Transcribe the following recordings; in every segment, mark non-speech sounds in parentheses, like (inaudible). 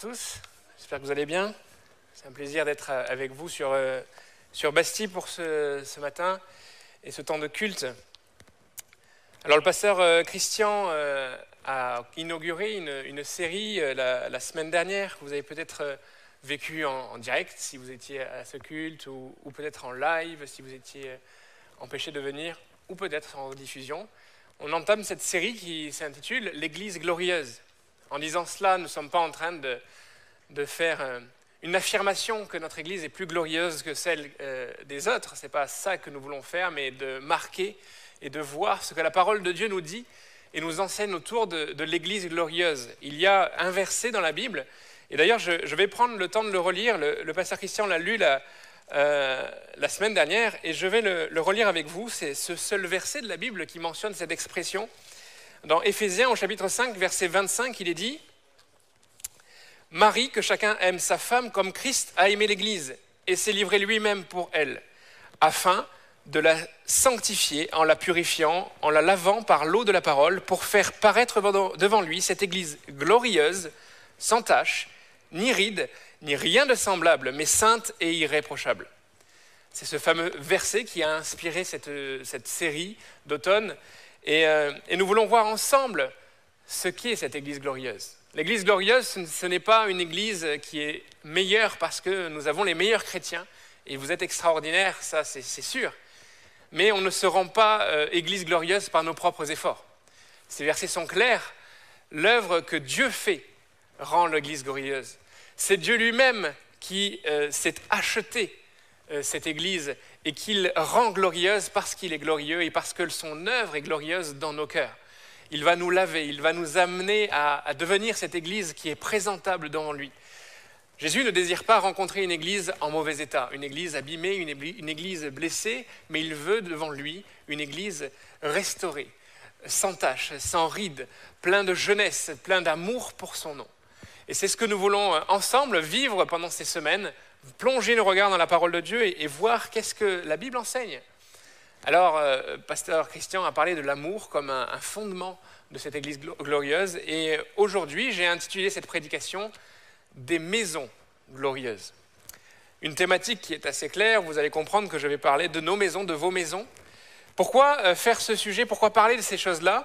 tous. J'espère que vous allez bien. C'est un plaisir d'être avec vous sur, euh, sur Bastille pour ce, ce, matin et ce temps de culte. Alors le pasteur euh, Christian euh, a inauguré une, une série la, la, semaine dernière que vous avez peut-être vécu en, en, direct si vous étiez à ce culte ou, ou peut-être en live si vous étiez empêché de venir ou peut-être en diffusion. On entame cette série qui s'intitule L'Église glorieuse. En disant cela, nous ne sommes pas en train de, de, faire une affirmation que notre Église est plus glorieuse que celle euh, des autres. Ce n'est pas ça que nous voulons faire, mais de marquer et de voir ce que la parole de Dieu nous dit et nous enseigne autour de, l'Église glorieuse. Il y a un verset dans la Bible, et d'ailleurs je, vais prendre le temps de le relire. Le, pasteur Christian l'a lu la, euh, la, semaine dernière, et je vais le relire avec vous. C'est ce seul verset de la Bible qui mentionne cette expression. Dans Éphésiens au chapitre 5, verset 25, il est dit Marie, que chacun aime sa femme comme Christ a aimé l'Église et s'est livré lui-même pour elle, afin de la sanctifier en la purifiant, en la lavant par l'eau de la parole, pour faire paraître devant lui cette Église glorieuse, sans tache, ni ride, ni rien de semblable, mais sainte et irréprochable. C'est ce fameux verset qui a inspiré cette, cette série d'automne et, euh, et, nous voulons voir ensemble ce qu'est cette Église glorieuse. L'Église glorieuse, ce n'est pas une Église qui est meilleure parce que nous avons les meilleurs chrétiens, et vous êtes extraordinaires, ça c'est sûr, mais on ne se rend pas euh, Église glorieuse par nos propres efforts. Ces versets sont clairs, l'œuvre que Dieu fait rend l'Église glorieuse. C'est Dieu lui-même qui euh, s'est acheté cette Église et qu'il rend glorieuse parce qu'il est glorieux et parce que son œuvre est glorieuse dans nos cœurs. Il va nous laver, il va nous amener à, devenir cette Église qui est présentable devant lui. Jésus ne désire pas rencontrer une Église en mauvais état, une Église abîmée, une Église blessée, mais il veut devant lui une Église restaurée, sans tache, sans ride, plein de jeunesse, plein d'amour pour son nom. Et c'est ce que nous voulons ensemble vivre pendant ces semaines, plonger le regard dans la parole de Dieu et, voir qu'est-ce que la Bible enseigne. Alors, euh, pasteur Christian a parlé de l'amour comme un, un, fondement de cette Église glorieuse. Et aujourd'hui, j'ai intitulé cette prédication Des maisons glorieuses. Une thématique qui est assez claire, vous allez comprendre que je vais parler de nos maisons, de vos maisons. Pourquoi euh, faire ce sujet? Pourquoi parler de ces choses-là?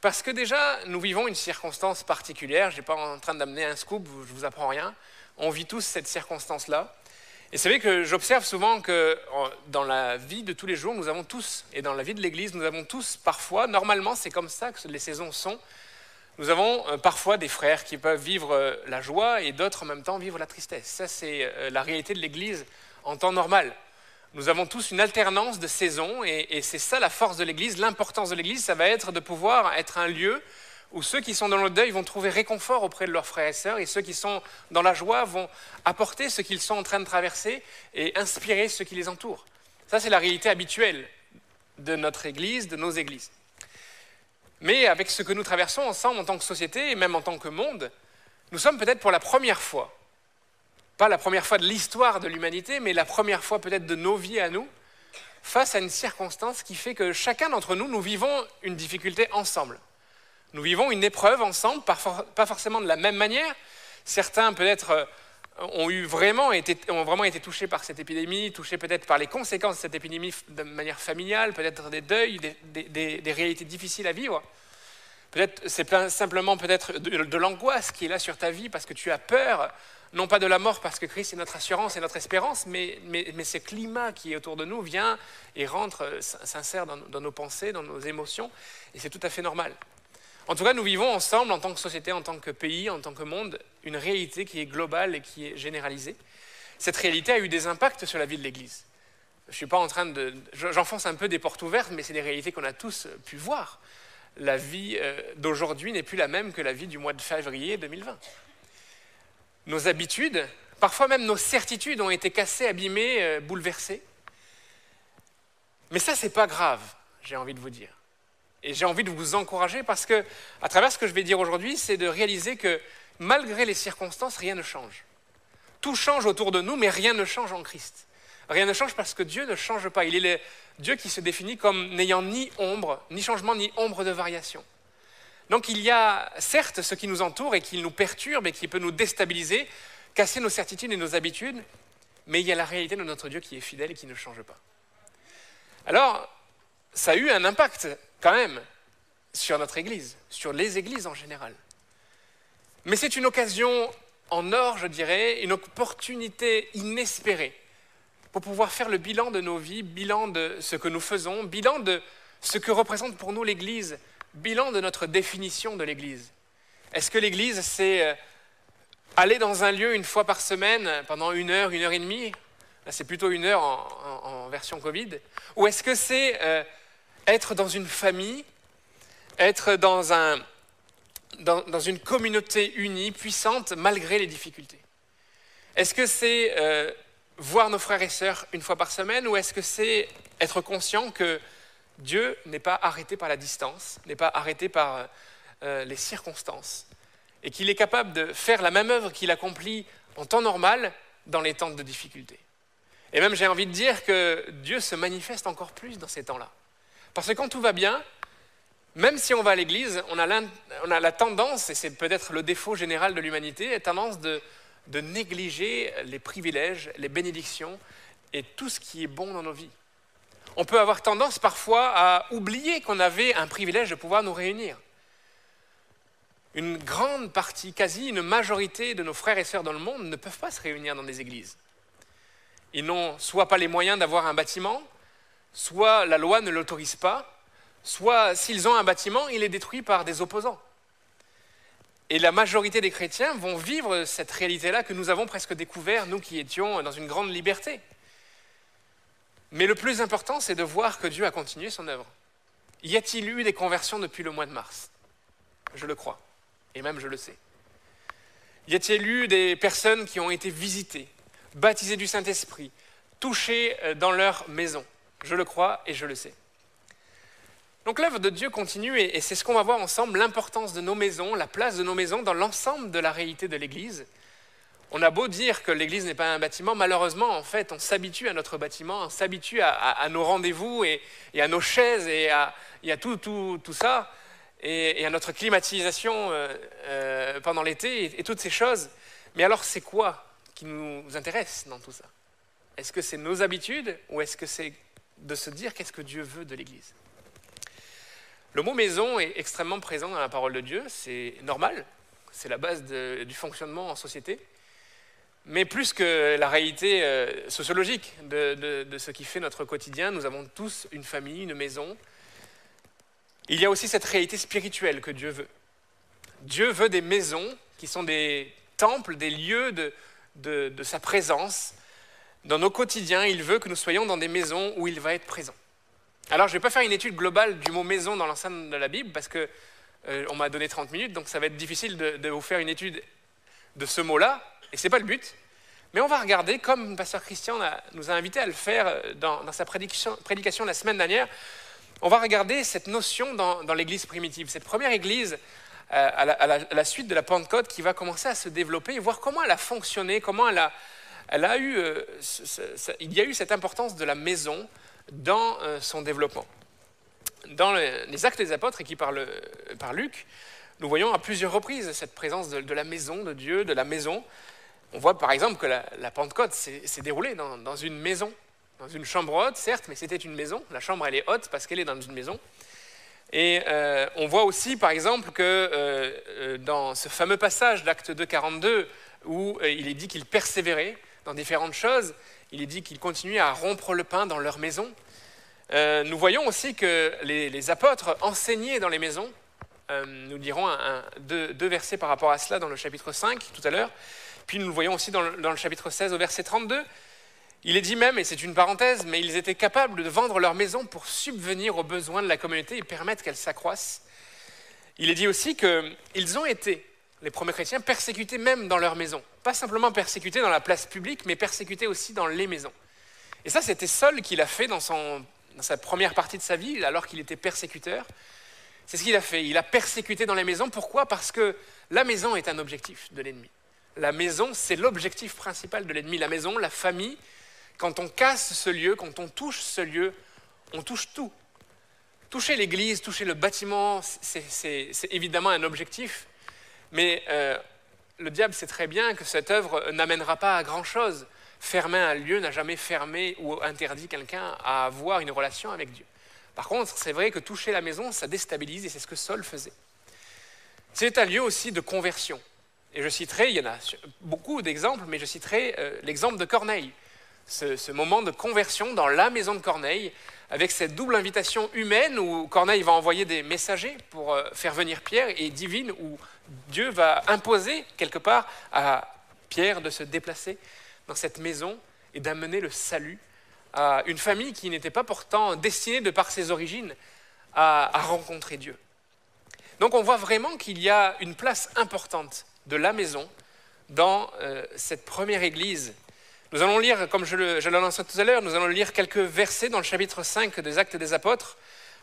Parce que déjà, nous vivons une circonstance particulière. Je n'ai pas en train d'amener un scoop, je ne vous apprends rien. On vit tous cette circonstance-là. Et c'est vrai que j'observe souvent que dans la vie de tous les jours, nous avons tous, et dans la vie de l'Église, nous avons tous parfois, normalement c'est comme ça que les saisons sont, nous avons parfois des frères qui peuvent vivre la joie et d'autres en même temps vivre la tristesse. Ça c'est la réalité de l'Église en temps normal. Nous avons tous une alternance de saisons et, et c'est ça la force de l'Église, l'importance de l'Église, ça va être de pouvoir être un lieu où ceux qui sont dans le deuil vont trouver réconfort auprès de leurs frères et sœurs, et ceux qui sont dans la joie vont apporter ce qu'ils sont en train de traverser et inspirer ceux qui les entourent. Ça, c'est la réalité habituelle de notre Église, de nos églises. Mais avec ce que nous traversons ensemble en tant que société et même en tant que monde, nous sommes peut-être pour la première fois, pas la première fois de l'histoire de l'humanité, mais la première fois peut-être de nos vies à nous, face à une circonstance qui fait que chacun d'entre nous, nous vivons une difficulté ensemble. Nous vivons une épreuve ensemble, pas forcément de la même manière. Certains peut-être ont, eu vraiment été, ont vraiment été touchés par cette épidémie, touchés peut-être par les conséquences de cette épidémie de manière familiale, peut-être des deuils, des, réalités difficiles à vivre. Peut-être c'est simplement peut-être de, l'angoisse qui est là sur ta vie parce que tu as peur, non pas de la mort parce que Christ est notre assurance et notre espérance, mais, ce climat qui est autour de nous vient et rentre, s'insère dans, dans nos pensées, dans nos émotions, et c'est tout à fait normal. En tout cas, nous vivons ensemble, en tant que société, en tant que pays, en tant que monde, une réalité qui est globale et qui est généralisée. Cette réalité a eu des impacts sur la vie de l'Église. Je suis pas en train de... J'enfonce un peu des portes ouvertes, mais c'est des réalités qu'on a tous pu voir. La vie d'aujourd'hui n'est plus la même que la vie du mois de février 2020. Nos habitudes, parfois même nos certitudes ont été cassées, abîmées, bouleversées. Mais ça, ce n'est pas grave, j'ai envie de vous dire. Et j'ai envie de vous encourager parce que, à travers ce que je vais dire aujourd'hui, c'est de réaliser que malgré les circonstances, rien ne change. Tout change autour de nous, mais rien ne change en Christ. Rien ne change parce que Dieu ne change pas. Il est le Dieu qui se définit comme n'ayant ni ombre, ni changement, ni ombre de variation. Donc il y a certes ce qui nous entoure et qui nous perturbe et qui peut nous déstabiliser, casser nos certitudes et nos habitudes, mais il y a la réalité de notre Dieu qui est fidèle et qui ne change pas. Alors, ça a eu un impact quand même sur notre Église, sur les Églises en général. Mais c'est une occasion en or, je dirais, une opportunité inespérée pour pouvoir faire le bilan de nos vies, bilan de ce que nous faisons, bilan de ce que représente pour nous l'Église, bilan de notre définition de l'Église. Est-ce que l'Église, c'est euh, aller dans un lieu une fois par semaine pendant une heure, une heure et demie? C'est plutôt une heure en, version Covid. Ou est-ce que c'est euh, être dans une famille, être dans, un, dans, une communauté unie, puissante, malgré les difficultés Est-ce que c'est euh, voir nos frères et sœurs une fois par semaine ou est-ce que c'est être conscient que Dieu n'est pas arrêté par la distance, n'est pas arrêté par euh, les circonstances, et qu'il est capable de faire la même œuvre qu'il accomplit en temps normal dans les temps de difficulté? Et même j'ai envie de dire que Dieu se manifeste encore plus dans ces temps-là. Parce que quand tout va bien, même si on va à l'église, on, a la tendance, et c'est peut-être le défaut général de l'humanité, la tendance de négliger les privilèges, les bénédictions et tout ce qui est bon dans nos vies on peut avoir tendance parfois à oublier qu'on avait un privilège de pouvoir nous réunir. Une grande partie, quasi une majorité de nos frères et sœurs dans le monde ne peuvent pas se réunir dans des églises. Ils n'ont soit pas les moyens d'avoir un bâtiment, soit la loi ne l'autorise pas, soit s'ils ont un bâtiment, il est détruit par des opposants. Et la majorité des chrétiens vont vivre cette réalité-là que nous avons presque découvert, nous qui étions dans une grande liberté. Mais le plus important, c'est de voir que Dieu a continué son œuvre. Y a-t-il eu des conversions depuis le mois de mars? Je le crois, et même je le sais. Y a-t-il eu des personnes qui ont été visitées, baptisées du Saint-Esprit, touchées euh, dans leur maison? Je le crois et je le sais. Donc l'œuvre de Dieu continue et c'est ce qu'on va voir ensemble, l'importance de nos maisons, la place de nos maisons dans l'ensemble de la réalité de l'Église on a beau dire que l'Église n'est pas un bâtiment, malheureusement, en fait, on s'habitue à notre bâtiment, on s'habitue à, nos rendez-vous et, à nos chaises et à, tout, ça, et, à notre climatisation euh, euh, pendant l'été et, toutes ces choses. Mais alors, c'est quoi qui nous intéresse dans tout ça? Est-ce que c'est nos habitudes ou est-ce que c'est de se dire qu'est-ce que Dieu veut de l'Église Le mot maison est extrêmement présent dans la parole de Dieu, c'est normal, c'est la base du fonctionnement en société. Mais plus que la réalité euh, sociologique de, ce qui fait notre quotidien, nous avons tous une famille, une maison. Il y a aussi cette réalité spirituelle que Dieu veut. Dieu veut des maisons qui sont des temples, des lieux de, de sa présence. Dans nos quotidiens, il veut que nous soyons dans des maisons où il va être présent. Alors, je ne vais pas faire une étude globale du mot maison dans l'ensemble de la Bible parce qu'on euh, m'a donné 30 minutes, donc ça va être difficile de, vous faire une étude de ce mot-là et ce n'est pas le but. Mais on va regarder, comme le pasteur Christian nous a invités à le faire euh, dans, sa prédication, la semaine dernière, on va regarder cette notion dans, l'Église primitive, cette première Église euh, à, la, suite de la Pentecôte qui va commencer à se développer voir comment elle a fonctionné, comment elle a, euh, il y a eu cette importance de la maison dans son développement. Dans les Actes des Apôtres, écrits par, par Luc, nous voyons à plusieurs reprises cette présence de la maison de Dieu, de la maison. On voit par exemple que la, Pentecôte s'est déroulée dans, une maison, dans une chambre haute, certes, mais c'était une maison. La chambre, elle est haute parce qu'elle est dans une maison. Et euh, on voit aussi, par exemple, que euh, euh, dans ce fameux passage d'Acte 2, 42, où il est dit qu'ils persévéraient dans différentes choses, il est dit qu'ils continuaient à rompre le pain dans leur maison. nous voyons aussi que les, apôtres enseignaient dans les maisons. nous dirons deux, deux, versets par rapport à cela dans le chapitre 5 tout à l'heure. Puis nous le voyons aussi dans le, chapitre 16 au verset 32. Il est dit même, et c'est une parenthèse, mais ils étaient capables de vendre leur maison pour subvenir aux besoins de la communauté et permettre qu'elle s'accroisse. Il est dit aussi qu'ils ont été, les premiers chrétiens, persécutés même dans leur maison. Pas simplement persécutés dans la place publique, mais persécutés aussi dans les maisons. Et ça, c'était Saul qui l'a fait dans, sa première partie de sa vie, alors qu'il était persécuteur. C'est ce qu'il a fait. Il a persécuté dans les maisons. Pourquoi? Parce que la maison est un objectif de l'ennemi. La maison, c'est l'objectif principal de l'ennemi. La maison, la famille, quand on casse ce lieu, quand on touche ce lieu, on touche tout. toucher l'église, toucher le bâtiment, c'est évidemment un objectif, mais euh, le diable sait très bien que cette œuvre n'amènera pas à grand-chose. Fermer un lieu n'a jamais fermé ou interdit quelqu'un à avoir une relation avec Dieu. Par contre, c'est vrai que toucher la maison, ça déstabilise et c'est ce que Saul faisait. C'est un lieu aussi de conversion. Et je citerai, il y en a beaucoup d'exemples, mais je citerai euh, l'exemple de Corneille. Ce, moment de conversion dans la maison de Corneille, avec cette double invitation humaine où Corneille va envoyer des messagers pour euh, faire venir Pierre, et divine où Dieu va imposer quelque part à Pierre de se déplacer dans cette maison et d'amener le salut à une famille qui n'était pas pourtant destinée, de par ses origines, à, rencontrer Dieu. Donc on voit vraiment qu'il y a une place importante de la maison dans euh, cette première église. Nous allons lire, comme je l'annonçais tout à l'heure, nous allons lire quelques versets dans le chapitre 5 des Actes des Apôtres.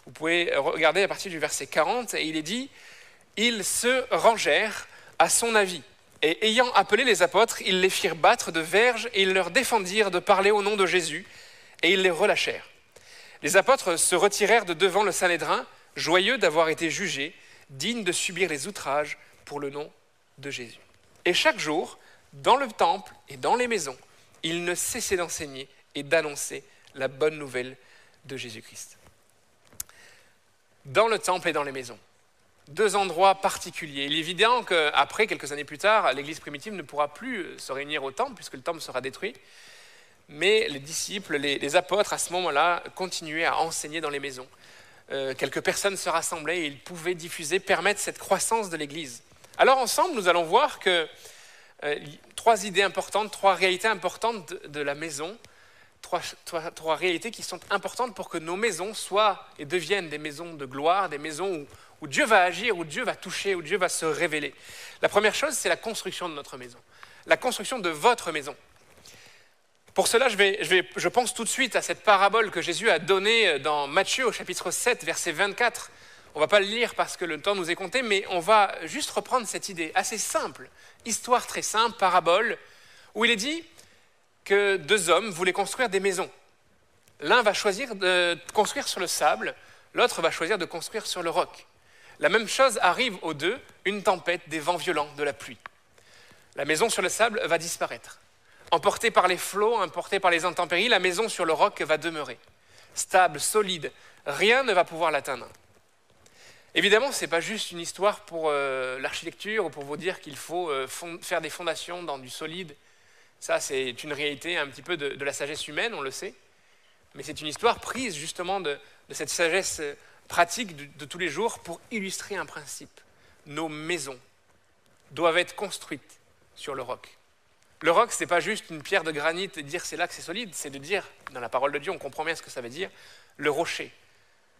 Vous pouvez regarder à partir du verset 40, et il est dit, Ils se rangèrent à son avis, et ayant appelé les apôtres, ils les firent battre de verges, et ils leur défendirent de parler au nom de Jésus, et ils les relâchèrent. Les apôtres se retirèrent de devant le Sanhédrin, joyeux d'avoir été jugés, dignes de subir les outrages pour le nom de Jésus. Et chaque jour, dans le temple et dans les maisons, ils ne cessaient d'enseigner et d'annoncer la bonne nouvelle de Jésus-Christ. Dans le temple et dans les maisons, deux endroits particuliers. Il est évident qu'après, quelques années plus tard, l'Église primitive ne pourra plus se réunir au temple puisque le temple sera détruit mais les disciples, les, apôtres, à ce moment-là, continuaient à enseigner dans les maisons. Euh, quelques personnes se rassemblaient et ils pouvaient diffuser, permettre cette croissance de l'Église. Alors ensemble, nous allons voir que euh, trois idées importantes, trois réalités importantes de, la maison, trois, réalités qui sont importantes pour que nos maisons soient et deviennent des maisons de gloire, des maisons où Dieu va agir, où Dieu va toucher, où Dieu va se révéler. La première chose, c'est la construction de notre maison, la construction de votre maison. Pour cela, je, je, pense tout de suite à cette parabole que Jésus a donnée dans Matthieu au chapitre 7, verset 24. On ne va pas le lire parce que le temps nous est compté, mais on va juste reprendre cette idée assez simple, histoire très simple, parabole, où il est dit que deux hommes voulaient construire des maisons. L'un va choisir de construire sur le sable, l'autre va choisir de construire sur le roc. La même chose arrive aux deux, une tempête, des vents violents, de la pluie. La maison sur le sable va disparaître. Emportée par les flots, emportée par les intempéries, la maison sur le roc va demeurer. Stable, solide, rien ne va pouvoir l'atteindre. Évidemment, ce n'est pas juste une histoire pour euh, l'architecture ou pour vous dire qu'il faut euh, faire des fondations dans du solide. Ça, c'est une réalité un petit peu de, la sagesse humaine, on le sait. Mais c'est une histoire prise justement de, cette sagesse euh, pratique de tous les jours pour illustrer un principe. Nos maisons doivent être construites sur le roc. Le roc, ce n'est pas juste une pierre de granit et dire c'est là que c'est solide, c'est de dire, dans la parole de Dieu, on comprend bien ce que ça veut dire, le rocher.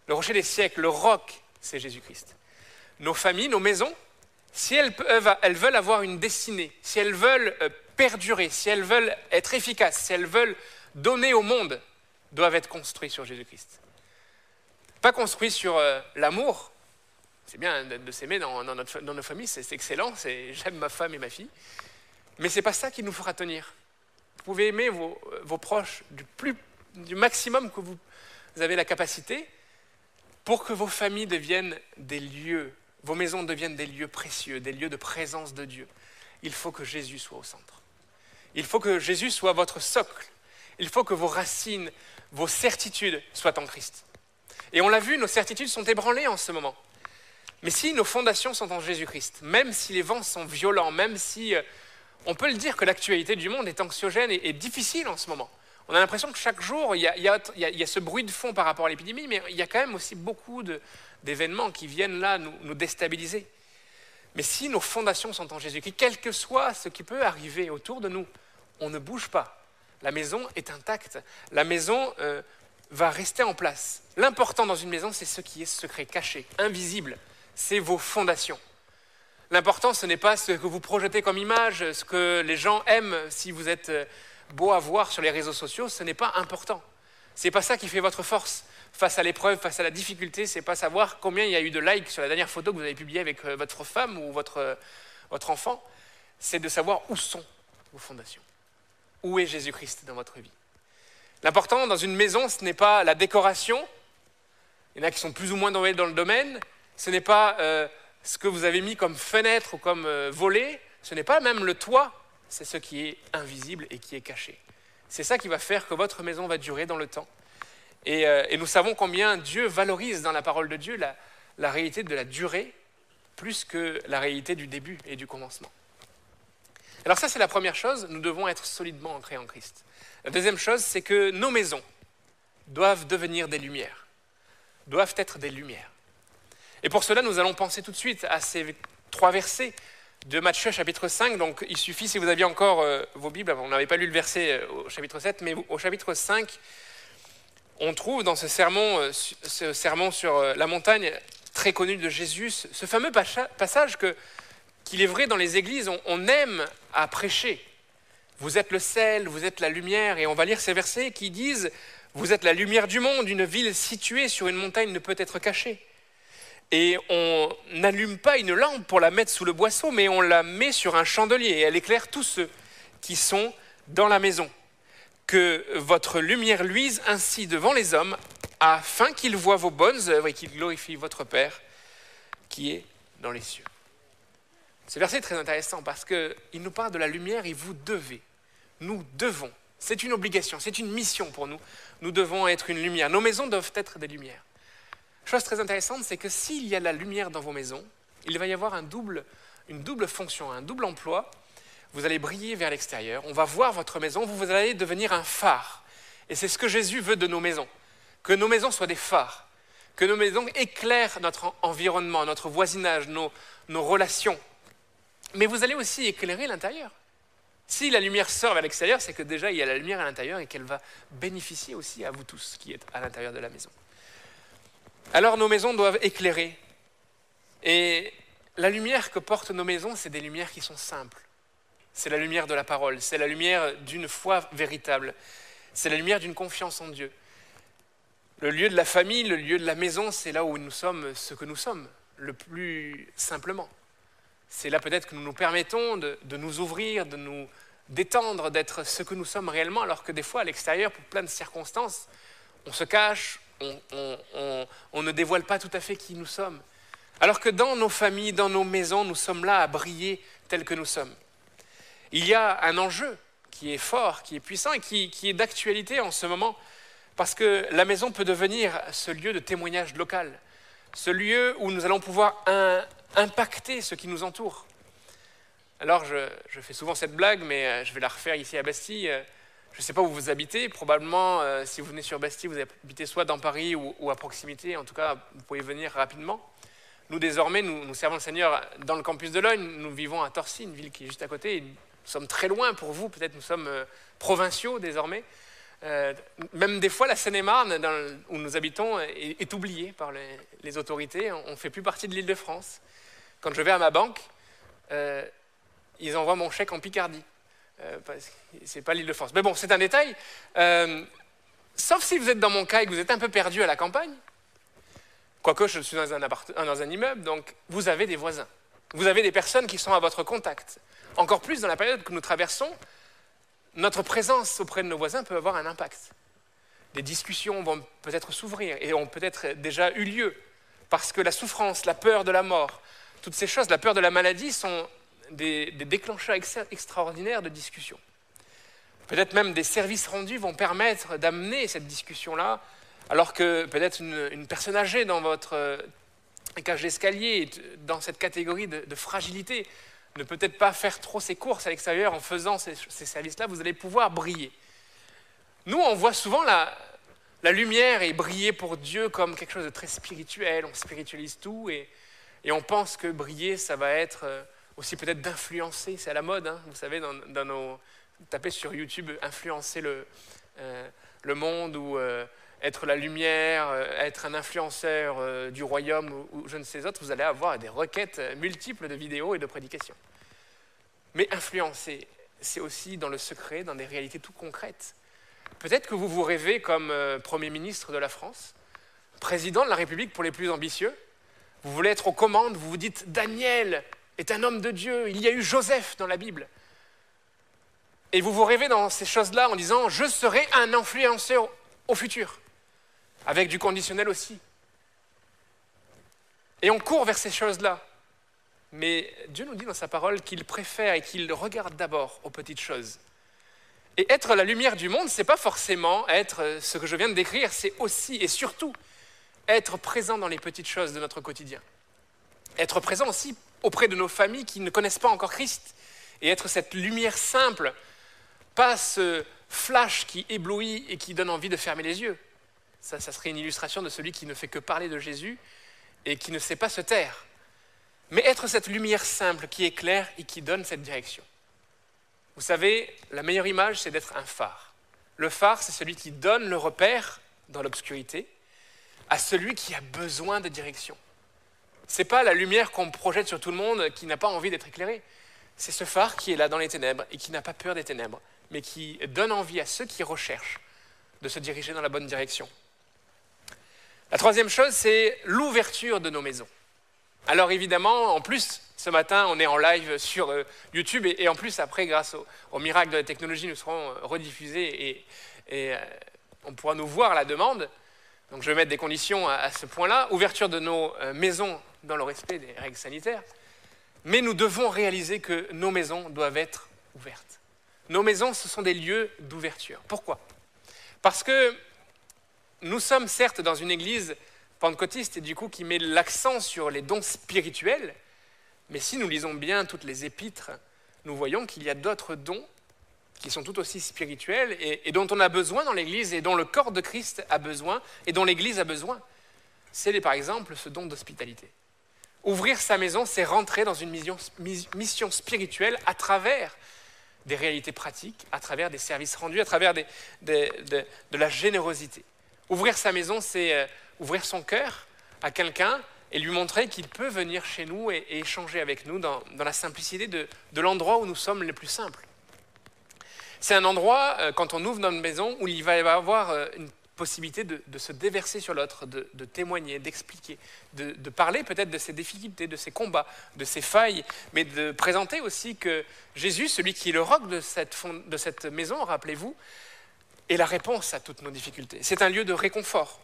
Le rocher des siècles, le roc, c'est Jésus-Christ. Nos familles, nos maisons, si elles, elles veulent avoir une destinée, si elles veulent euh, perdurer, si elles veulent être efficaces, si elles veulent donner au monde, doivent être construites sur Jésus-Christ. Pas construites sur euh, l'amour. C'est bien de, s'aimer dans, dans, nos familles, c'est excellent, (laughs) j'aime ma femme et ma fille. Mais ce n'est pas ça qui nous fera tenir. Vous pouvez aimer vos, proches du, plus, du maximum que vous, avez la capacité pour que vos familles deviennent des lieux, vos maisons deviennent des lieux précieux, des lieux de présence de Dieu. Il faut que Jésus soit au centre. Il faut que Jésus soit votre socle. Il faut que vos racines, vos certitudes soient en Christ. Et on l'a vu, nos certitudes sont ébranlées en ce moment. Mais si nos fondations sont en Jésus-Christ, même si les vents sont violents, même si euh, on peut le dire que l'actualité du monde est anxiogène et, difficile en ce moment. On a l'impression que chaque jour, il y, a, ce bruit de fond par rapport à l'épidémie, mais il y a quand même aussi beaucoup d'événements qui viennent là nous, déstabiliser. Mais si nos fondations sont en Jésus-Christ, quel que soit ce qui peut arriver autour de nous, on ne bouge pas. La maison est intacte. La maison euh, va rester en place. L'important dans une maison, c'est ce qui est secret, caché, invisible. C'est vos fondations. L'important, ce n'est pas ce que vous projetez comme image, ce que les gens aiment si vous êtes euh, beau à voir sur les réseaux sociaux, ce n'est pas important. Ce n'est pas ça qui fait votre force face à l'épreuve, face à la difficulté, c'est pas savoir combien il y a eu de likes sur la dernière photo que vous avez publiée avec euh, votre femme ou votre, euh, votre enfant, c'est de savoir où sont vos fondations. Où est Jésus-Christ dans votre vie? L'important dans une maison, ce n'est pas la décoration, Il y en a qui sont plus ou moins dans le domaine. Ce n'est pas euh, ce que vous avez mis comme fenêtre ou comme volet. Ce n'est pas même le toit. C'est ce qui est invisible et qui est caché. C'est ça qui va faire que votre maison va durer dans le temps. Et, euh, nous savons combien Dieu valorise dans la parole de Dieu la réalité de la durée plus que la réalité du début et du commencement. Alors ça, c'est la première chose, nous devons être solidement ancrés en Christ. La deuxième chose, c'est que nos maisons doivent devenir des lumières, doivent être des lumières. Et pour cela, nous allons penser tout de suite à ces trois versets de Matthieu chapitre 5. Donc il suffit, si vous aviez encore euh, vos Bibles, on n'avait pas lu le verset euh, au chapitre 7, mais au chapitre 5, on trouve dans ce sermon, euh, ce sermon sur la montagne très connu de Jésus, ce fameux passage que qu'il est vrai dans les églises, on, aime à prêcher. Vous êtes le sel, vous êtes la lumière, et on va lire ces versets qui disent, vous êtes la lumière du monde, une ville située sur une montagne ne peut être cachée. Et on n'allume pas une lampe pour la mettre sous le boisseau, mais on la met sur un chandelier, et elle éclaire tous ceux qui sont dans la maison. Que votre lumière luise ainsi devant les hommes, afin qu'ils voient vos bonnes œuvres et qu'ils glorifient votre Père qui est dans les cieux. Ce verset est très intéressant parce qu'il nous parle de la lumière et vous devez, nous devons, c'est une obligation, c'est une mission pour nous, nous devons être une lumière. Nos maisons doivent être des lumières. Chose très intéressante, c'est que s'il y a la lumière dans vos maisons, il va y avoir une double fonction, un double emploi. Vous allez briller vers l'extérieur, on va voir votre maison, vous allez devenir un phare. Et c'est ce que Jésus veut de nos maisons, que nos maisons soient des phares, que nos maisons éclairent notre environnement, notre voisinage, nos, nos relations, mais vous allez aussi éclairer l'intérieur. Si la lumière sort vers l'extérieur, c'est que déjà il y a la lumière à l'intérieur et qu'elle va bénéficier aussi à vous tous qui êtes à l'intérieur de la maison. Alors nos maisons doivent éclairer. Et la lumière que portent nos maisons, c'est des lumières qui sont simples. C'est la lumière de la parole, c'est la lumière d'une foi véritable, c'est la lumière d'une confiance en Dieu. Le lieu de la famille, le lieu de la maison, c'est là où nous sommes ce que nous sommes, le plus simplement. C'est là peut-être que nous nous permettons de, nous ouvrir, de nous détendre, d'être ce que nous sommes réellement, alors que des fois, à l'extérieur, pour plein de circonstances, on se cache, on, ne dévoile pas tout à fait qui nous sommes. Alors que dans nos familles, dans nos maisons, nous sommes là à briller tels que nous sommes. Il y a un enjeu qui est fort, qui est puissant et qui, est d'actualité en ce moment, parce que la maison peut devenir ce lieu de témoignage local, ce lieu où nous allons pouvoir impacter ce qui nous entoure. Alors, je, fais souvent cette blague, mais euh, je vais la refaire ici à Bastille. Euh, je ne sais pas où vous habitez. Probablement, euh, si vous venez sur Bastille, vous habitez soit dans Paris ou, à proximité. En tout cas, vous pouvez venir rapidement. Nous, désormais, nous, servons le Seigneur dans le campus de Logne. Nous vivons à Torcy, une ville qui est juste à côté. nous sommes très loin pour vous. Peut-être nous sommes provinciaux désormais. même des fois, la Seine-et-Marne, où nous habitons, est, oubliée par les, autorités. On ne fait plus partie de l'île de France. Quand je vais à ma banque, euh, ils envoient mon chèque en Picardie. Euh, c'est pas l'île de France. Mais bon, c'est un détail. Euh, sauf si vous êtes dans mon cas et que vous êtes un peu perdu à la campagne. Quoique je suis dans un, dans un immeuble, donc vous avez des voisins. Vous avez des personnes qui sont à votre contact. Encore plus dans la période que nous traversons, notre présence auprès de nos voisins peut avoir un impact. Des discussions vont peut-être s'ouvrir et ont peut-être déjà eu lieu parce que la souffrance, la peur de la mort, toutes ces choses, la peur de la maladie, sont des, déclencheurs extraordinaires de discussion. Peut-être même des services rendus vont permettre d'amener cette discussion-là, alors que peut-être une, personne âgée dans votre euh, cage d'escalier, dans cette catégorie de, fragilité, ne peut être pas faire trop ses courses à l'extérieur en faisant ces, services-là, vous allez pouvoir briller. Nous, on voit souvent la, la lumière et briller pour Dieu comme quelque chose de très spirituel, on spiritualise tout, et, et on pense que briller, ça va être euh, aussi peut-être d'influencer, c'est à la mode, hein, vous savez, dans, nos... Tapez sur YouTube, influencer le, euh, le monde ou euh, être la lumière, être un influenceur du royaume ou, je ne sais autres, vous allez avoir des requêtes multiples de vidéos et de prédications. Mais influencer, c'est aussi dans le secret, dans des réalités tout concrètes. Peut-être que vous vous rêvez comme Premier ministre de la France, président de la République pour les plus ambitieux, vous voulez être aux commandes, vous vous dites Daniel est un homme de Dieu, il y a eu Joseph dans la Bible. Et vous vous rêvez dans ces choses-là en disant Je serai un influenceur au futur, avec du conditionnel aussi. Et on court vers ces choses-là. Mais Dieu nous dit dans sa parole qu'il préfère et qu'il regarde d'abord aux petites choses. Et être la lumière du monde, ce n'est pas forcément être ce que je viens de décrire, c'est aussi et surtout être présent dans les petites choses de notre quotidien. Être présent aussi auprès de nos familles qui ne connaissent pas encore Christ. Et être cette lumière simple, pas ce flash qui éblouit et qui donne envie de fermer les yeux. Ça, ça serait une illustration de celui qui ne fait que parler de Jésus et qui ne sait pas se taire mais être cette lumière simple qui éclaire et qui donne cette direction. Vous savez, la meilleure image, c'est d'être un phare. Le phare, c'est celui qui donne le repère dans l'obscurité à celui qui a besoin de direction. Ce n'est pas la lumière qu'on projette sur tout le monde qui n'a pas envie d'être éclairé. C'est ce phare qui est là dans les ténèbres et qui n'a pas peur des ténèbres, mais qui donne envie à ceux qui recherchent de se diriger dans la bonne direction. La troisième chose, c'est l'ouverture de nos maisons. Alors évidemment, en plus, ce matin, on est en live sur euh, YouTube et, en plus, après, grâce au, miracle de la technologie, nous serons euh, rediffusés et, euh, on pourra nous voir à la demande. Donc je vais mettre des conditions à, ce point-là. Ouverture de nos maisons dans le respect des règles sanitaires. Mais nous devons réaliser que nos maisons doivent être ouvertes. Nos maisons, ce sont des lieux d'ouverture. Pourquoi? Parce que nous sommes certes dans une église pentecôtiste et du coup qui met l'accent sur les dons spirituels. Mais si nous lisons bien toutes les épîtres, nous voyons qu'il y a d'autres dons qui sont tout aussi spirituels et, dont on a besoin dans l'Église et dont le corps de Christ a besoin et dont l'Église a besoin. C'est par exemple ce don d'hospitalité. Ouvrir sa maison, c'est rentrer dans une mission, spirituelle à travers des réalités pratiques, à travers des services rendus, à travers de la générosité. Ouvrir sa maison, c'est euh, ouvrir son cœur à quelqu'un et lui montrer qu'il peut venir chez nous et, échanger avec nous dans, la simplicité de, l'endroit où nous sommes les plus simples. C'est un endroit, euh, quand on ouvre notre maison, où il va y avoir euh, une possibilité de, se déverser sur l'autre, de, témoigner, d'expliquer, de, parler peut-être de ses difficultés, de ses combats, de ses failles, mais de présenter aussi que Jésus, celui qui est le roc de cette, de cette maison, rappelez-vous, est la réponse à toutes nos difficultés. C'est un lieu de réconfort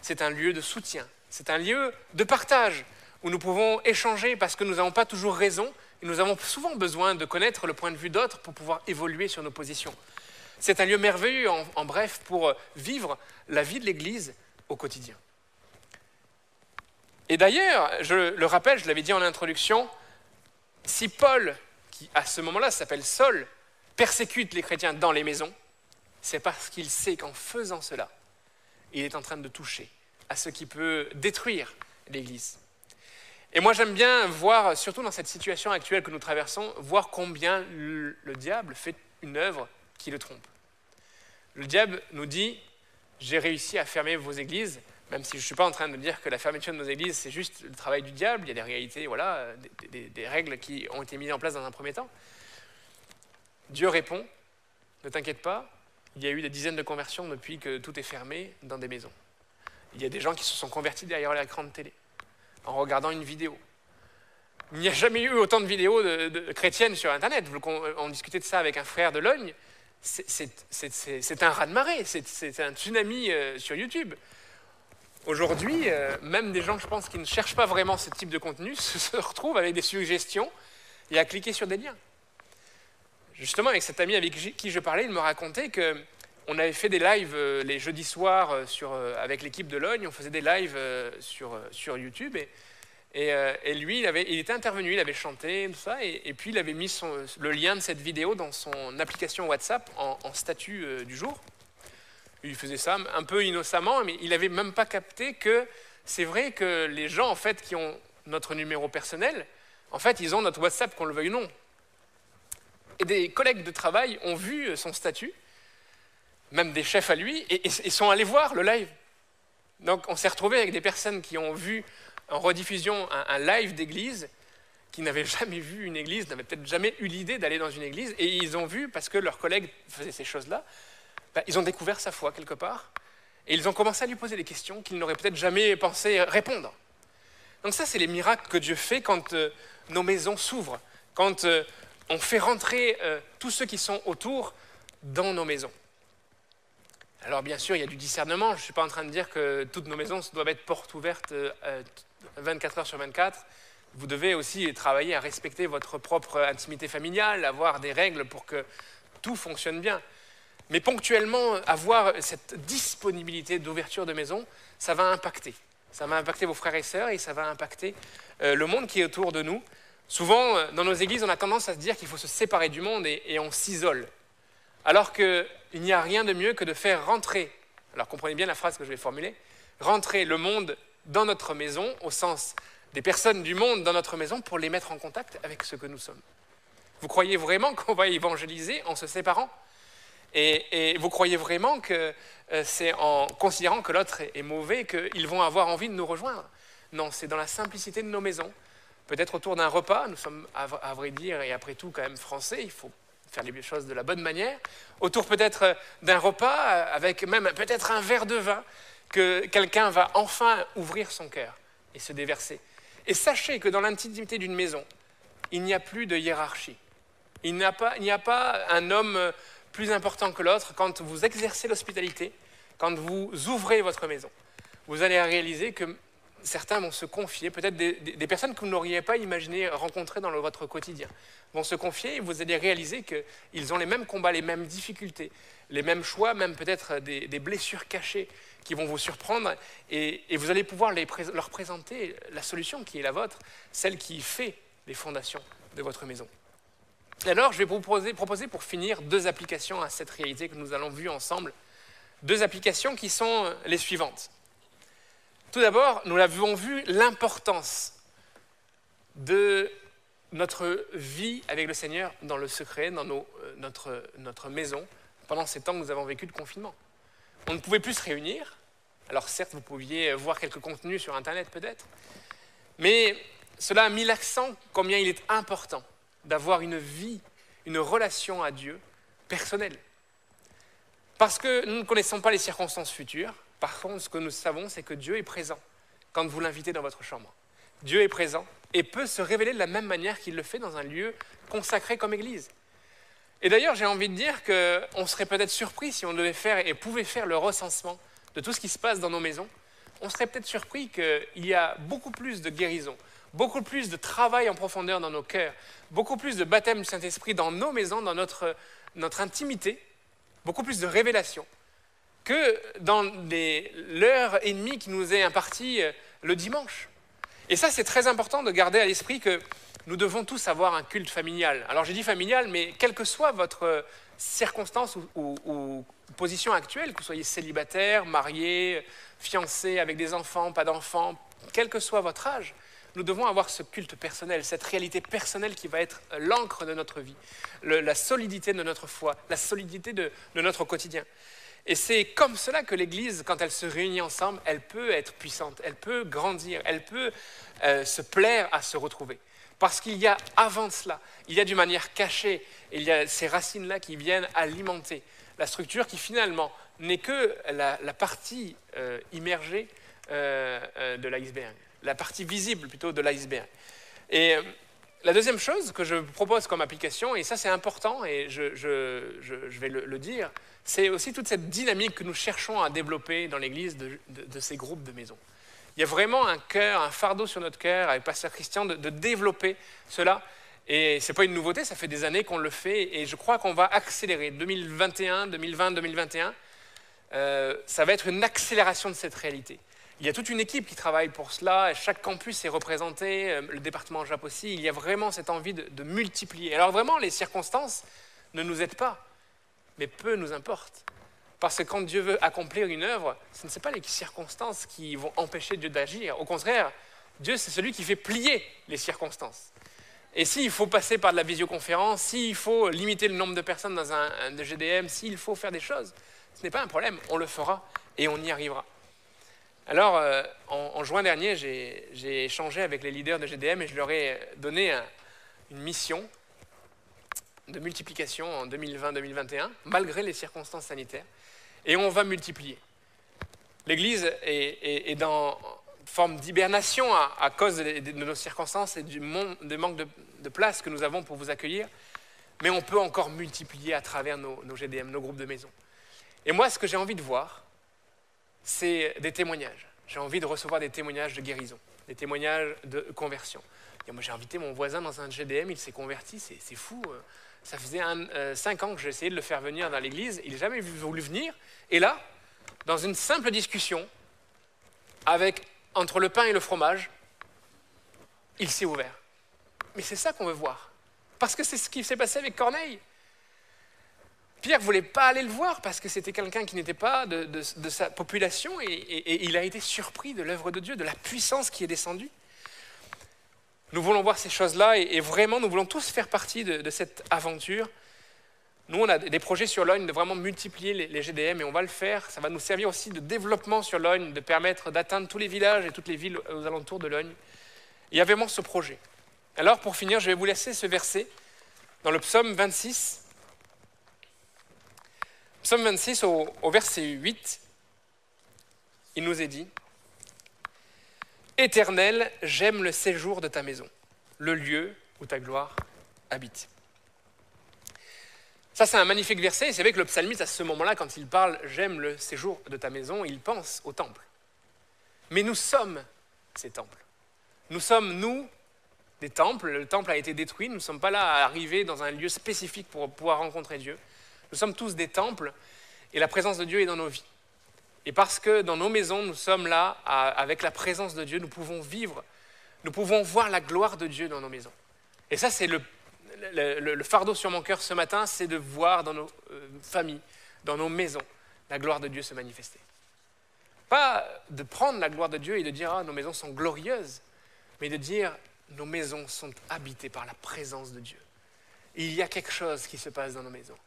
c'est un lieu de soutien, c'est un lieu de partage où nous pouvons échanger parce que nous n'avons pas toujours raison et nous avons souvent besoin de connaître le point de vue d'autres pour pouvoir évoluer sur nos positions. C'est un lieu merveilleux, en, bref, pour vivre la vie de l'Église au quotidien. Et d'ailleurs, je le rappelle, je l'avais dit en introduction, si Paul, qui à ce moment-là s'appelle Saul, persécute les chrétiens dans les maisons, c'est parce qu'il sait qu'en faisant cela, il est en train de toucher à ce qui peut détruire l'Église. Et moi j'aime bien voir, surtout dans cette situation actuelle que nous traversons, voir combien le, diable fait une œuvre qui le trompe. Le diable nous dit, j'ai réussi à fermer vos églises, même si je ne suis pas en train de dire que la fermeture de nos églises, c'est juste le travail du diable, il y a des réalités, voilà, des règles qui ont été mises en place dans un premier temps. Dieu répond, ne t'inquiète pas, il y a eu des dizaines de conversions depuis que tout est fermé dans des maisons. Il y a des gens qui se sont convertis derrière l'écran de télé, en regardant une vidéo. Il n'y a jamais eu autant de vidéos chrétiennes sur Internet. On, discutait de ça avec un frère de Logne. C'est un raz-de-marée, c'est un tsunami euh, sur YouTube. Aujourd'hui, euh, même des gens, je pense, qui ne cherchent pas vraiment ce type de contenu, (laughs) se retrouvent avec des suggestions et à cliquer sur des liens justement, avec cet ami avec qui je parlais, il me racontait que on avait fait des lives euh, les jeudis soirs avec l'équipe de Logne, on faisait des lives sur, sur YouTube et, et, lui, il, était intervenu, il avait chanté, tout ça, et, puis il avait mis le lien de cette vidéo dans son application WhatsApp en, statut du jour. Il faisait ça un peu innocemment, mais il n'avait même pas capté que c'est vrai que les gens en fait qui ont notre numéro personnel, en fait, ils ont notre WhatsApp, qu'on le veuille ou non. Et des collègues de travail ont vu son statut, même des chefs à lui, et, sont allés voir le live. Donc on s'est retrouvé avec des personnes qui ont vu en rediffusion un, live d'église, qui n'avaient jamais vu une église, n'avaient peut-être jamais eu l'idée d'aller dans une église, et ils ont vu, parce que leurs collègues faisaient ces choses-là, ben, ils ont découvert sa foi quelque part, et ils ont commencé à lui poser des questions qu'ils n'auraient peut-être jamais pensé répondre. Donc ça, c'est les miracles que Dieu fait quand euh, nos maisons s'ouvrent, quand euh, on fait rentrer euh, tous ceux qui sont autour dans nos maisons. Alors bien sûr, il y a du discernement. Je ne suis pas en train de dire que toutes nos maisons doivent être portes ouvertes 24 heures sur 24. Vous devez aussi travailler à respecter votre propre intimité familiale, avoir des règles pour que tout fonctionne bien. Mais ponctuellement, avoir cette disponibilité d'ouverture de maison, ça va impacter. Ça va impacter vos frères et sœurs et ça va impacter euh, le monde qui est autour de nous. Souvent, euh, dans nos églises, on a tendance à se dire qu'il faut se séparer du monde et, on s'isole. Alors qu'il n'y a rien de mieux que de faire rentrer, alors comprenez bien la phrase que je vais formuler, rentrer le monde dans notre maison, au sens des personnes du monde dans notre maison, pour les mettre en contact avec ce que nous sommes. Vous croyez vraiment qu'on va évangéliser en se séparant? Et, vous croyez vraiment que euh, c'est en considérant que l'autre est, mauvais qu'ils vont avoir envie de nous rejoindre? Non, c'est dans la simplicité de nos maisons. Peut-être autour d'un repas, nous sommes à, vrai dire et après tout quand même français, il faut faire les choses de la bonne manière. Autour peut-être d'un repas avec même peut-être un verre de vin que quelqu'un va enfin ouvrir son cœur et se déverser. Et sachez que dans l'intimité d'une maison, il n'y a plus de hiérarchie. Il n'y a, a, pas un homme plus important que l'autre quand vous exercez l'hospitalité, quand vous ouvrez votre maison. Vous allez réaliser que certains vont se confier, peut-être des, personnes que vous n'auriez pas imaginé rencontrer dans votre quotidien, vont se confier et vous allez réaliser qu'ils ont les mêmes combats, les mêmes difficultés, les mêmes choix, même peut-être des, blessures cachées qui vont vous surprendre et, vous allez pouvoir leur présenter la solution qui est la vôtre, celle qui fait les fondations de votre maison. Alors, je vais vous proposer, pour finir deux applications à cette réalité que nous allons voir ensemble. Deux applications qui sont les suivantes. Tout d'abord, nous l'avons vu, l'importance de notre vie avec le Seigneur dans le secret, dans euh, notre, notre maison, pendant ces temps que nous avons vécu de confinement. On ne pouvait plus se réunir. Alors certes, vous pouviez voir quelques contenus sur Internet peut-être, mais cela a mis l'accent combien il est important d'avoir une vie, une relation à Dieu personnelle. Parce que nous ne connaissons pas les circonstances futures. Par contre, ce que nous savons, c'est que Dieu est présent quand vous l'invitez dans votre chambre. Dieu est présent et peut se révéler de la même manière qu'il le fait dans un lieu consacré comme Église. Et d'ailleurs, j'ai envie de dire qu'on serait peut-être surpris si on devait faire et pouvait faire le recensement de tout ce qui se passe dans nos maisons. On serait peut-être surpris qu'il y a beaucoup plus de guérison, beaucoup plus de travail en profondeur dans nos cœurs, beaucoup plus de baptême du Saint-Esprit dans nos maisons, dans notre, intimité, beaucoup plus de révélation que dans l'heure et demie qui nous est impartie euh, le dimanche. Et ça, c'est très important de garder à l'esprit que nous devons tous avoir un culte familial. Alors j'ai dit familial, mais quelle que soit votre circonstance ou, position actuelle, que vous soyez célibataire, marié, fiancé, avec des enfants, pas d'enfants, quel que soit votre âge, nous devons avoir ce culte personnel, cette réalité personnelle qui va être l'encre de notre vie, la solidité de notre foi, la solidité de, notre quotidien. Et c'est comme cela que l'Église, quand elle se réunit ensemble, elle peut être puissante, elle peut grandir, elle peut euh, se plaire à se retrouver. Parce qu'il y a avant cela, il y a d'une manière cachée, il y a ces racines-là qui viennent alimenter la structure qui finalement n'est que la, partie euh, immergée euh, de l'iceberg la partie visible plutôt de l'iceberg. Et la deuxième chose que je propose comme application, et ça c'est important et je, vais le, dire, c'est aussi toute cette dynamique que nous cherchons à développer dans l'Église de, ces groupes de maisons. Il y a vraiment un cœur, un fardeau sur notre cœur avec Pasteur Christian de, développer cela. Et ce n'est pas une nouveauté, ça fait des années qu'on le fait et je crois qu'on va accélérer. 2021, 2020, 2021, ça va être une accélération de cette réalité. Il y a toute une équipe qui travaille pour cela, chaque campus est représenté, euh, le département Jap aussi, il y a vraiment cette envie de, multiplier. Alors vraiment, les circonstances ne nous aident pas, mais peu nous importe. Parce que quand Dieu veut accomplir une œuvre, ce ne sont pas les circonstances qui vont empêcher Dieu d'agir. Au contraire, Dieu, c'est celui qui fait plier les circonstances. Et s'il faut passer par de la visioconférence, s'il faut limiter le nombre de personnes dans un, un GDM, s'il faut faire des choses, ce n'est pas un problème, on le fera et on y arrivera. Alors, euh, en, juin dernier, j'ai échangé avec les leaders de GDM et je leur ai donné une mission de multiplication en 2020-2021, malgré les circonstances sanitaires. Et on va multiplier. L'Église est, dans forme d'hibernation à, cause de, nos circonstances et du, manque de, place que nous avons pour vous accueillir. Mais on peut encore multiplier à travers nos, nos GDM, nos groupes de maison. Et moi, ce que j'ai envie de voir, c'est des témoignages. J'ai envie de recevoir des témoignages de guérison, des témoignages de conversion. Moi, j'ai invité mon voisin dans un GDM, il s'est converti, c'est fou. Ça faisait euh, cinq ans que j'essayais de le faire venir dans l'église, il n'a jamais voulu venir. Et là, dans une simple discussion, avec entre le pain et le fromage, il s'est ouvert. Mais c'est ça qu'on veut voir. Parce que c'est ce qui s'est passé avec Corneille. Pierre ne voulait pas aller le voir parce que c'était quelqu'un qui n'était pas de, sa population et, il a été surpris de l'œuvre de Dieu, de la puissance qui est descendue. Nous voulons voir ces choses-là et, vraiment nous voulons tous faire partie de, cette aventure. Nous, on a des projets sur l'OIN de vraiment multiplier les, GDM et on va le faire. Ça va nous servir aussi de développement sur l'OIN, de permettre d'atteindre tous les villages et toutes les villes aux alentours de l'OIN. Il y a vraiment ce projet. Alors, pour finir, je vais vous laisser ce verset dans le psaume 26. Psaume 26 au, verset 8, il nous est dit, Éternel, j'aime le séjour de ta maison, le lieu où ta gloire habite. Ça, c'est un magnifique verset, et c'est vrai que le psalmiste, à ce moment-là, quand il parle J'aime le séjour de ta maison, il pense au temple. Mais nous sommes ces temples. Nous sommes, nous, des temples. Le temple a été détruit, nous ne sommes pas là à arriver dans un lieu spécifique pour pouvoir rencontrer Dieu. Nous sommes tous des temples et la présence de Dieu est dans nos vies. Et parce que dans nos maisons, nous sommes là avec la présence de Dieu, nous pouvons vivre, nous pouvons voir la gloire de Dieu dans nos maisons. Et ça, c'est le, fardeau sur mon cœur ce matin, c'est de voir dans nos euh, familles, dans nos maisons, la gloire de Dieu se manifester. Pas de prendre la gloire de Dieu et de dire ah, nos maisons sont glorieuses, mais de dire nos maisons sont habitées par la présence de Dieu. il y a quelque chose qui se passe dans nos maisons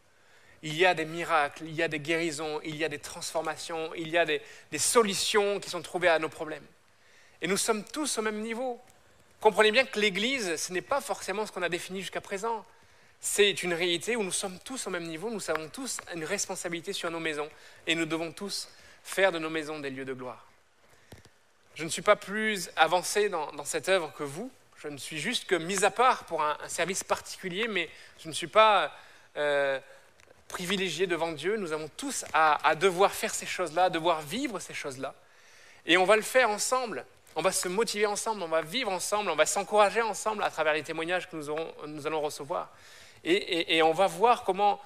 il y a des miracles, il y a des guérisons, il y a des transformations, il y a des, solutions qui sont trouvées à nos problèmes. Et nous sommes tous au même niveau. Comprenez bien que l'Église, ce n'est pas forcément ce qu'on a défini jusqu'à présent. C'est une réalité où nous sommes tous au même niveau, nous avons tous une responsabilité sur nos maisons et nous devons tous faire de nos maisons des lieux de gloire. Je ne suis pas plus avancé dans, cette œuvre que vous, je ne suis juste que mis à part pour un, service particulier, mais je ne suis pas... Euh, privilégiés devant Dieu. Nous avons tous à, devoir faire ces choses-là, à devoir vivre ces choses-là. Et on va le faire ensemble. On va se motiver ensemble, on va vivre ensemble, on va s'encourager ensemble à travers les témoignages que nous, allons recevoir. Et, on va voir comment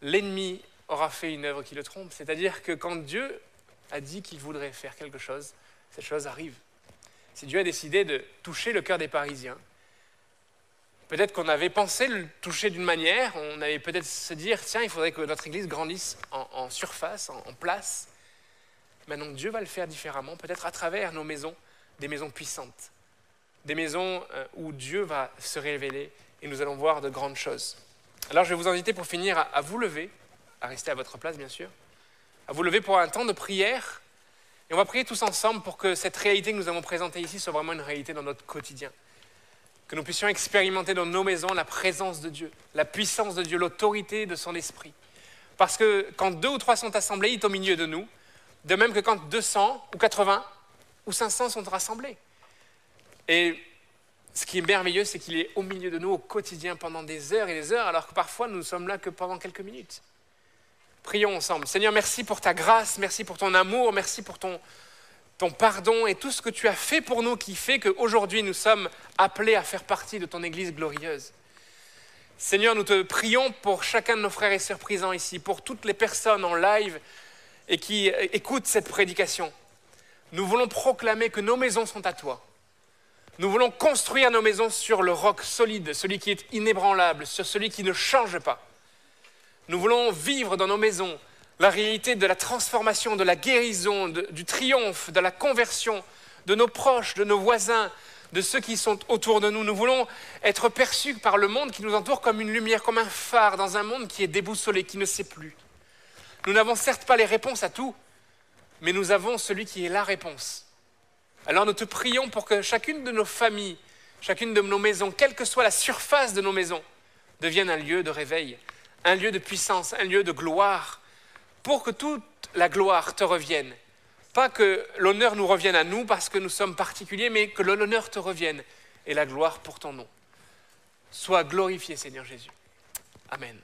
l'ennemi aura fait une œuvre qui le trompe. C'est-à-dire que quand Dieu a dit qu'il voudrait faire quelque chose, cette chose arrive. Si Dieu a décidé de toucher le cœur des Parisiens, Peut-être qu'on avait pensé le toucher d'une manière, on avait peut-être se dire, tiens, il faudrait que notre Église grandisse en, surface, en, place. Maintenant, Dieu va le faire différemment, peut-être à travers nos maisons, des maisons puissantes, des maisons euh, où Dieu va se révéler et nous allons voir de grandes choses. Alors, je vais vous inviter pour finir à, vous lever, à rester à votre place, bien sûr, à vous lever pour un temps de prière. Et on va prier tous ensemble pour que cette réalité que nous avons présentée ici soit vraiment une réalité dans notre quotidien que nous puissions expérimenter dans nos maisons la présence de Dieu, la puissance de Dieu, l'autorité de son esprit. Parce que quand deux ou trois sont assemblés, il est au milieu de nous, de même que quand 200 ou 80 ou 500 sont rassemblés. Et ce qui est merveilleux, c'est qu'il est au milieu de nous au quotidien pendant des heures et des heures, alors que parfois nous ne sommes là que pendant quelques minutes. Prions ensemble. Seigneur, merci pour ta grâce, merci pour ton amour, merci pour ton, ton pardon et tout ce que tu as fait pour nous qui fait qu'aujourd'hui nous sommes appelés à faire partie de ton Église glorieuse. Seigneur, nous te prions pour chacun de nos frères et sœurs présents ici, pour toutes les personnes en live et qui écoutent cette prédication. Nous voulons proclamer que nos maisons sont à toi. Nous voulons construire nos maisons sur le roc solide, celui qui est inébranlable, sur celui qui ne change pas. Nous voulons vivre dans nos maisons la réalité de la transformation, de la guérison, du triomphe, de la conversion de nos proches, de nos voisins, de ceux qui sont autour de nous. Nous voulons être perçus par le monde qui nous entoure comme une lumière, comme un phare dans un monde qui est déboussolé, qui ne sait plus. Nous n'avons certes pas les réponses à tout, mais nous avons celui qui est la réponse. Alors nous te prions pour que chacune de nos familles, chacune de nos maisons, quelle que soit la surface de nos maisons, devienne un lieu de réveil, un lieu de puissance, un lieu de gloire, pour que toute la gloire te revienne. Pas que l'honneur nous revienne à nous parce que nous sommes particuliers, mais que l'honneur te revienne et la gloire pour ton nom. Sois glorifié, Seigneur Jésus. Amen.